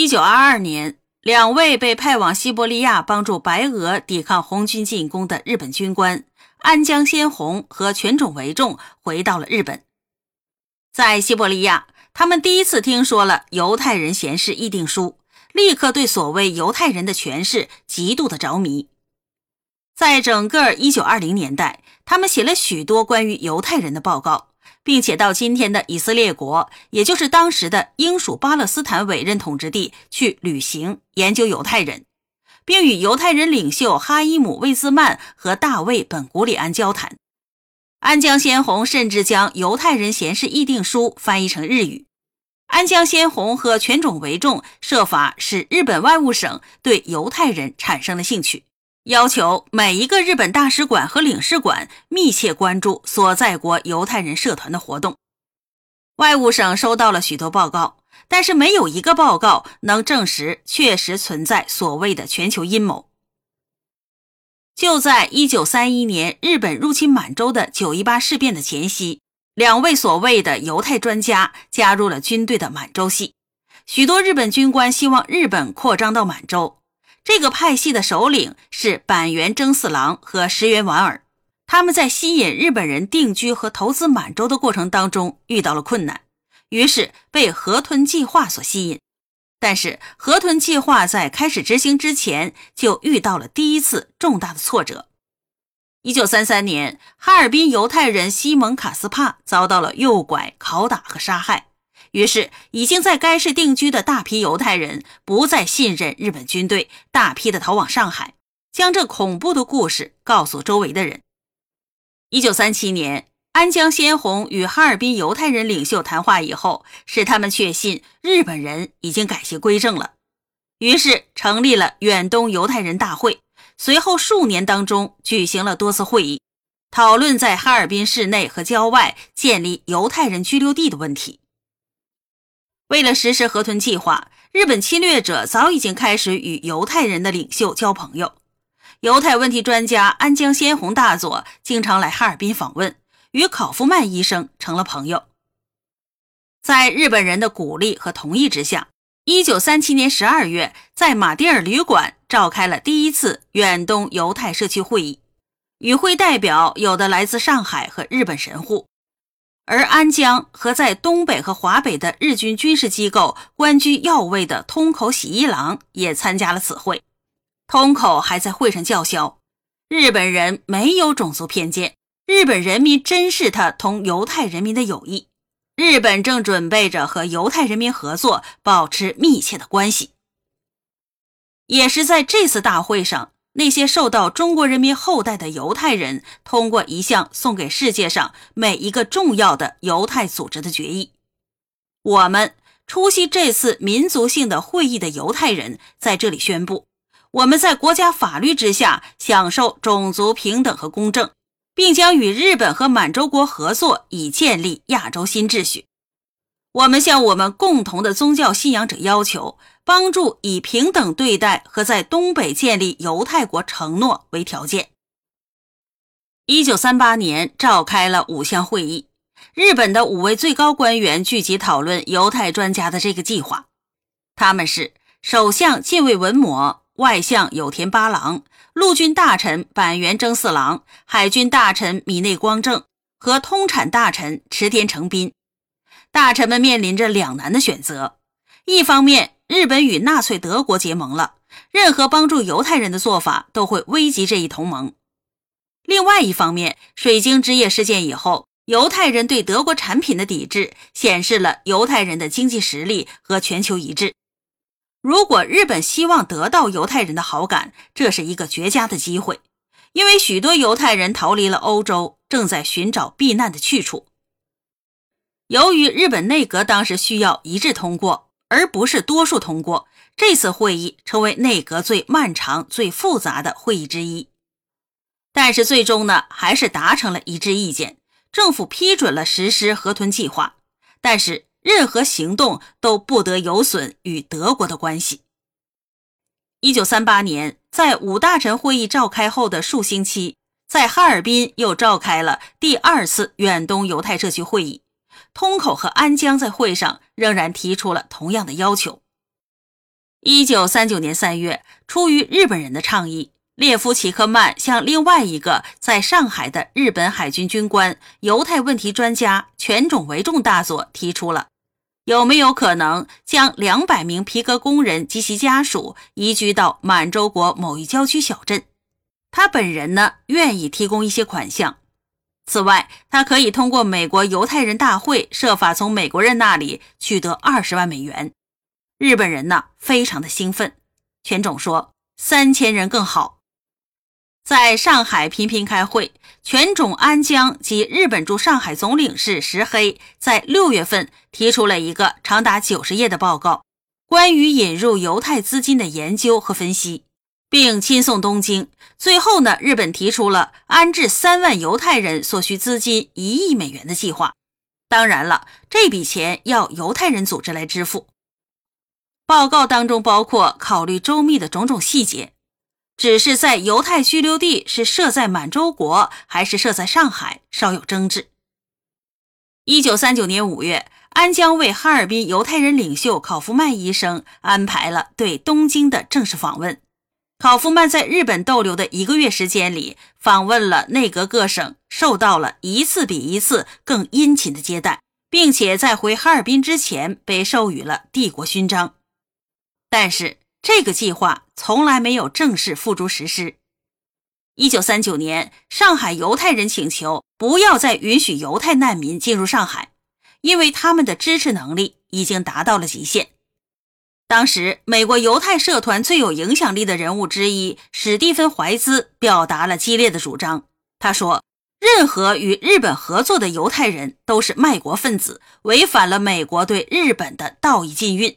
一九二二年，两位被派往西伯利亚帮助白俄抵抗红军进攻的日本军官安江先弘和全种维重回到了日本。在西伯利亚，他们第一次听说了《犹太人闲事议定书》，立刻对所谓犹太人的权势极度的着迷。在整个一九二零年代，他们写了许多关于犹太人的报告，并且到今天的以色列国，也就是当时的英属巴勒斯坦委任统治地去旅行研究犹太人，并与犹太人领袖哈伊姆·魏兹曼和大卫·本古里安交谈。安江先弘甚至将《犹太人闲事议定书》翻译成日语。安江先弘和全种为重设法使日本外务省对犹太人产生了兴趣。要求每一个日本大使馆和领事馆密切关注所在国犹太人社团的活动。外务省收到了许多报告，但是没有一个报告能证实确实存在所谓的全球阴谋。就在1931年日本入侵满洲的九一八事变的前夕，两位所谓的犹太专家加入了军队的满洲系。许多日本军官希望日本扩张到满洲。这个派系的首领是板垣征四郎和石原莞尔，他们在吸引日本人定居和投资满洲的过程当中遇到了困难，于是被河豚计划所吸引。但是河豚计划在开始执行之前就遇到了第一次重大的挫折。一九三三年，哈尔滨犹太人西蒙卡斯帕遭到了诱拐、拷打和杀害。于是，已经在该市定居的大批犹太人不再信任日本军队，大批的逃往上海，将这恐怖的故事告诉周围的人。一九三七年，安江先红与哈尔滨犹太人领袖谈话以后，使他们确信日本人已经改邪归正了，于是成立了远东犹太人大会。随后数年当中，举行了多次会议，讨论在哈尔滨市内和郊外建立犹太人居留地的问题。为了实施河豚计划，日本侵略者早已经开始与犹太人的领袖交朋友。犹太问题专家安江先弘大佐经常来哈尔滨访问，与考夫曼医生成了朋友。在日本人的鼓励和同意之下，1937年12月，在马迭尔旅馆召开了第一次远东犹太社区会议，与会代表有的来自上海和日本神户。而安江和在东北和华北的日军军事机构官居要位的通口喜一郎也参加了此会。通口还在会上叫嚣：“日本人没有种族偏见，日本人民珍视他同犹太人民的友谊。日本正准备着和犹太人民合作，保持密切的关系。”也是在这次大会上。那些受到中国人民厚待的犹太人，通过一项送给世界上每一个重要的犹太组织的决议：我们出席这次民族性的会议的犹太人在这里宣布，我们在国家法律之下享受种族平等和公正，并将与日本和满洲国合作，以建立亚洲新秩序。我们向我们共同的宗教信仰者要求。帮助以平等对待和在东北建立犹太国承诺为条件。一九三八年召开了五项会议，日本的五位最高官员聚集讨论犹太专家的这个计划。他们是首相近卫文磨、外相有田八郎、陆军大臣板垣征四郎、海军大臣米内光政和通产大臣池田成斌。大臣们面临着两难的选择，一方面。日本与纳粹德国结盟了，任何帮助犹太人的做法都会危及这一同盟。另外一方面，水晶之夜事件以后，犹太人对德国产品的抵制显示了犹太人的经济实力和全球一致。如果日本希望得到犹太人的好感，这是一个绝佳的机会，因为许多犹太人逃离了欧洲，正在寻找避难的去处。由于日本内阁当时需要一致通过。而不是多数通过，这次会议成为内阁最漫长、最复杂的会议之一。但是最终呢，还是达成了一致意见，政府批准了实施河豚计划。但是任何行动都不得有损与德国的关系。一九三八年，在五大臣会议召开后的数星期，在哈尔滨又召开了第二次远东犹太社区会议。通口和安江在会上仍然提出了同样的要求。一九三九年三月，出于日本人的倡议，列夫·齐克曼向另外一个在上海的日本海军军官、犹太问题专家犬种维重大佐提出了。有没有可能将两百名皮革工人及其家属移居到满洲国某一郊区小镇？他本人呢，愿意提供一些款项。此外，他可以通过美国犹太人大会设法从美国人那里取得二十万美元。日本人呢，非常的兴奋。全种说：“三千人更好。”在上海频频开会，全种安江及日本驻上海总领事石黑在六月份提出了一个长达九十页的报告，关于引入犹太资金的研究和分析，并亲送东京。最后呢，日本提出了安置三万犹太人所需资金一亿美元的计划。当然了，这笔钱要犹太人组织来支付。报告当中包括考虑周密的种种细节。只是在犹太拘留地是设在满洲国还是设在上海，稍有争执。一九三九年五月，安江为哈尔滨犹太人领袖考夫曼医生安排了对东京的正式访问。考夫曼在日本逗留的一个月时间里，访问了内阁各省，受到了一次比一次更殷勤的接待，并且在回哈尔滨之前被授予了帝国勋章。但是。这个计划从来没有正式付诸实施。一九三九年，上海犹太人请求不要再允许犹太难民进入上海，因为他们的支持能力已经达到了极限。当时，美国犹太社团最有影响力的人物之一史蒂芬·怀兹表达了激烈的主张。他说：“任何与日本合作的犹太人都是卖国分子，违反了美国对日本的道义禁运。”